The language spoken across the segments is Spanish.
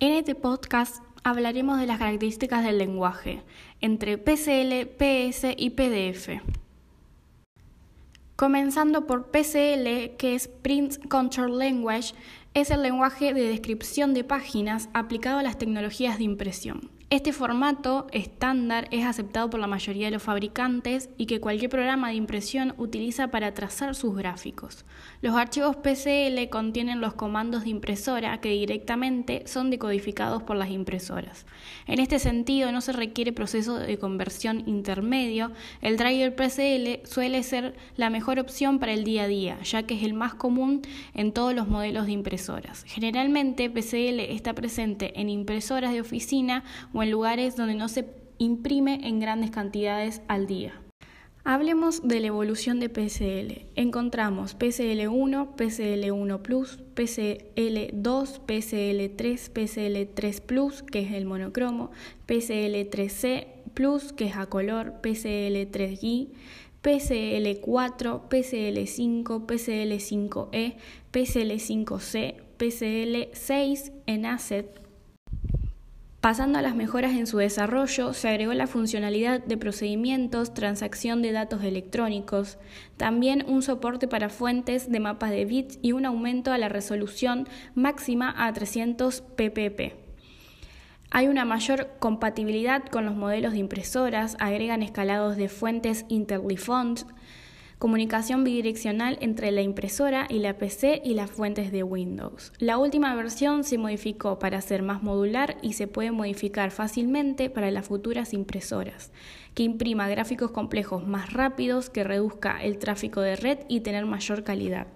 En este podcast hablaremos de las características del lenguaje entre PCL, PS y PDF. Comenzando por PCL, que es Print Control Language, es el lenguaje de descripción de páginas aplicado a las tecnologías de impresión. Este formato estándar es aceptado por la mayoría de los fabricantes y que cualquier programa de impresión utiliza para trazar sus gráficos. Los archivos PCL contienen los comandos de impresora que directamente son decodificados por las impresoras. En este sentido, no se requiere proceso de conversión intermedio. El driver PCL suele ser la mejor opción para el día a día, ya que es el más común en todos los modelos de impresoras. Generalmente, PCL está presente en impresoras de oficina o en lugares donde no se imprime en grandes cantidades al día. Hablemos de la evolución de PCL. Encontramos PCL1, PCL1 Plus, PCL2, PCL3, PCL3 Plus, que es el monocromo, PCL3C Plus, que es a color, PCL3i, PCL4, PCL5, PCL5E, PCL5C, PCL6 en ASET, Pasando a las mejoras en su desarrollo, se agregó la funcionalidad de procedimientos, transacción de datos electrónicos, también un soporte para fuentes de mapas de bits y un aumento a la resolución máxima a 300 ppp. Hay una mayor compatibilidad con los modelos de impresoras, agregan escalados de fuentes interleafont, comunicación bidireccional entre la impresora y la PC y las fuentes de Windows. La última versión se modificó para ser más modular y se puede modificar fácilmente para las futuras impresoras, que imprima gráficos complejos más rápidos, que reduzca el tráfico de red y tener mayor calidad.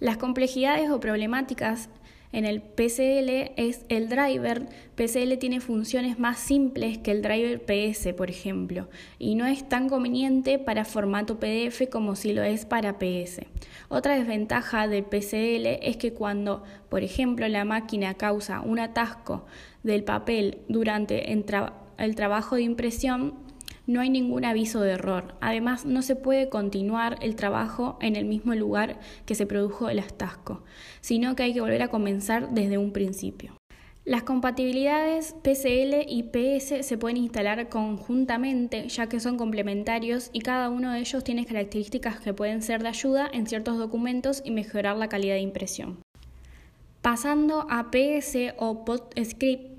Las complejidades o problemáticas en el PCL es el driver. PCL tiene funciones más simples que el driver PS, por ejemplo, y no es tan conveniente para formato PDF como si lo es para PS. Otra desventaja del PCL es que cuando, por ejemplo, la máquina causa un atasco del papel durante el trabajo de impresión, no hay ningún aviso de error. Además, no se puede continuar el trabajo en el mismo lugar que se produjo el atasco, sino que hay que volver a comenzar desde un principio. Las compatibilidades PCL y PS se pueden instalar conjuntamente ya que son complementarios y cada uno de ellos tiene características que pueden ser de ayuda en ciertos documentos y mejorar la calidad de impresión. Pasando a PS o PostScript,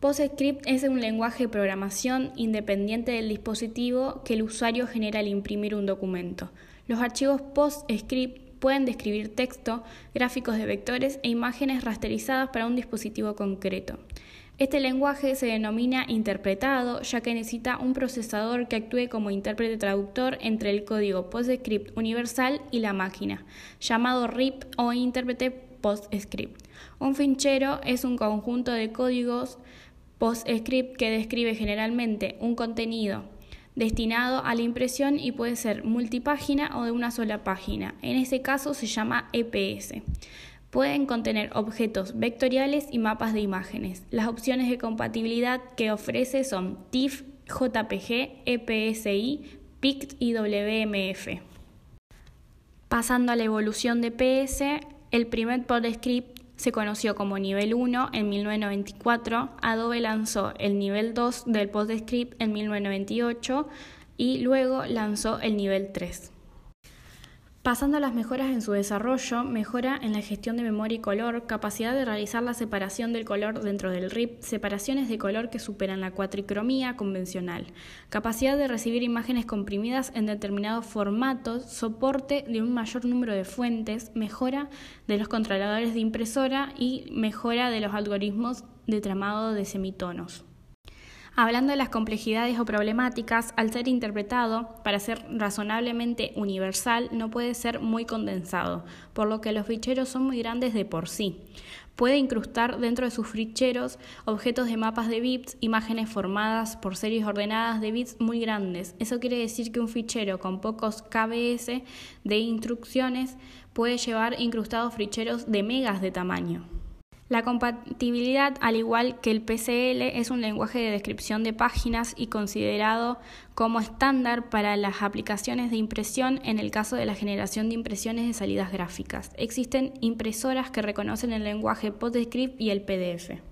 PostScript es un lenguaje de programación independiente del dispositivo que el usuario genera al imprimir un documento. Los archivos PostScript pueden describir texto, gráficos de vectores e imágenes rasterizadas para un dispositivo concreto. Este lenguaje se denomina interpretado ya que necesita un procesador que actúe como intérprete traductor entre el código PostScript universal y la máquina, llamado RIP o intérprete PostScript. Un fichero es un conjunto de códigos PostScript que describe generalmente un contenido destinado a la impresión y puede ser multipágina o de una sola página. En este caso se llama EPS. Pueden contener objetos vectoriales y mapas de imágenes. Las opciones de compatibilidad que ofrece son TIFF, JPG, EPSI, PICT y WMF. Pasando a la evolución de PS, el primer PostScript se conoció como nivel 1 en 1994, Adobe lanzó el nivel 2 del PostScript en 1998 y luego lanzó el nivel 3. Pasando a las mejoras en su desarrollo, mejora en la gestión de memoria y color, capacidad de realizar la separación del color dentro del RIP, separaciones de color que superan la cuatricromía convencional, capacidad de recibir imágenes comprimidas en determinados formatos, soporte de un mayor número de fuentes, mejora de los controladores de impresora y mejora de los algoritmos de tramado de semitonos. Hablando de las complejidades o problemáticas, al ser interpretado, para ser razonablemente universal, no puede ser muy condensado, por lo que los ficheros son muy grandes de por sí. Puede incrustar dentro de sus ficheros objetos de mapas de bits, imágenes formadas por series ordenadas de bits muy grandes. Eso quiere decir que un fichero con pocos KBS de instrucciones puede llevar incrustados ficheros de megas de tamaño. La compatibilidad, al igual que el PCL, es un lenguaje de descripción de páginas y considerado como estándar para las aplicaciones de impresión en el caso de la generación de impresiones de salidas gráficas. Existen impresoras que reconocen el lenguaje PostScript y el PDF.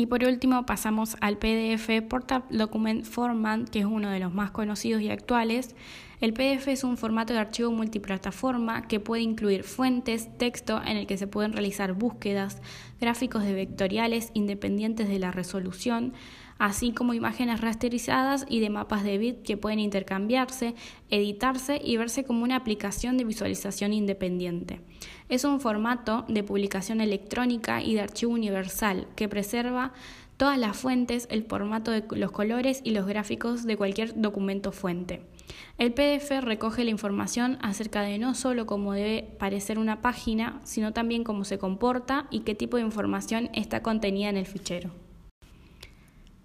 Y por último pasamos al PDF Portable Document Format, que es uno de los más conocidos y actuales. El PDF es un formato de archivo multiplataforma que puede incluir fuentes, texto en el que se pueden realizar búsquedas, gráficos de vectoriales independientes de la resolución, así como imágenes rasterizadas y de mapas de bit que pueden intercambiarse, editarse y verse como una aplicación de visualización independiente. Es un formato de publicación electrónica y de archivo universal que preserva todas las fuentes, el formato de los colores y los gráficos de cualquier documento fuente. El PDF recoge la información acerca de no solo cómo debe parecer una página, sino también cómo se comporta y qué tipo de información está contenida en el fichero.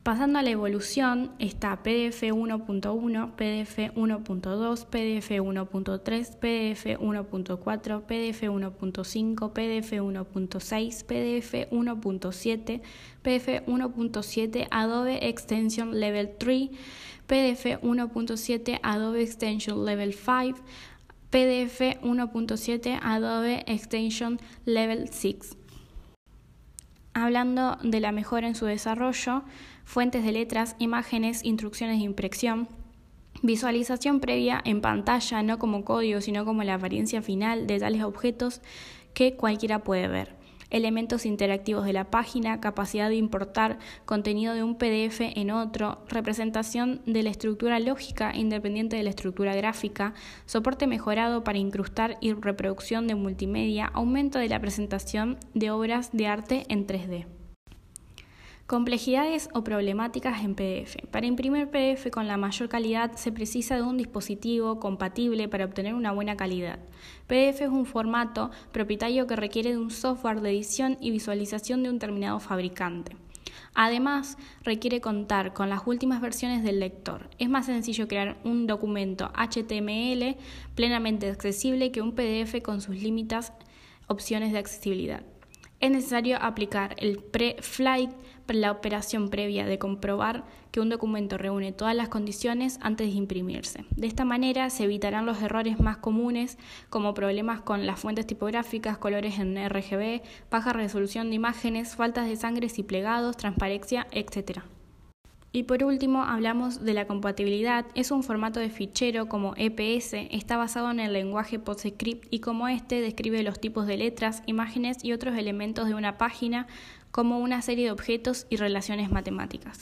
Pasando a la evolución está PDF 1.1, PDF 1.2, PDF 1.3, PDF 1.4, PDF 1.5, PDF 1.6, PDF 1.7, PDF 1.7 Adobe Extension Level 3, PDF 1.7 Adobe Extension Level 5, PDF 1.7 Adobe Extension Level 6. Hablando de la mejora en su desarrollo, fuentes de letras, imágenes, instrucciones de impresión, visualización previa en pantalla, no como código, sino como la apariencia final de tales objetos que cualquiera puede ver elementos interactivos de la página, capacidad de importar contenido de un PDF en otro, representación de la estructura lógica independiente de la estructura gráfica, soporte mejorado para incrustar y reproducción de multimedia, aumento de la presentación de obras de arte en 3D. Complejidades o problemáticas en PDF. Para imprimir PDF con la mayor calidad se precisa de un dispositivo compatible para obtener una buena calidad. PDF es un formato propietario que requiere de un software de edición y visualización de un determinado fabricante. Además, requiere contar con las últimas versiones del lector. Es más sencillo crear un documento HTML plenamente accesible que un PDF con sus límites opciones de accesibilidad es necesario aplicar el pre-flight, la operación previa de comprobar que un documento reúne todas las condiciones antes de imprimirse. De esta manera se evitarán los errores más comunes como problemas con las fuentes tipográficas, colores en RGB, baja resolución de imágenes, faltas de sangres y plegados, transparencia, etc. Y por último, hablamos de la compatibilidad. Es un formato de fichero como EPS, está basado en el lenguaje PostScript y como este describe los tipos de letras, imágenes y otros elementos de una página como una serie de objetos y relaciones matemáticas.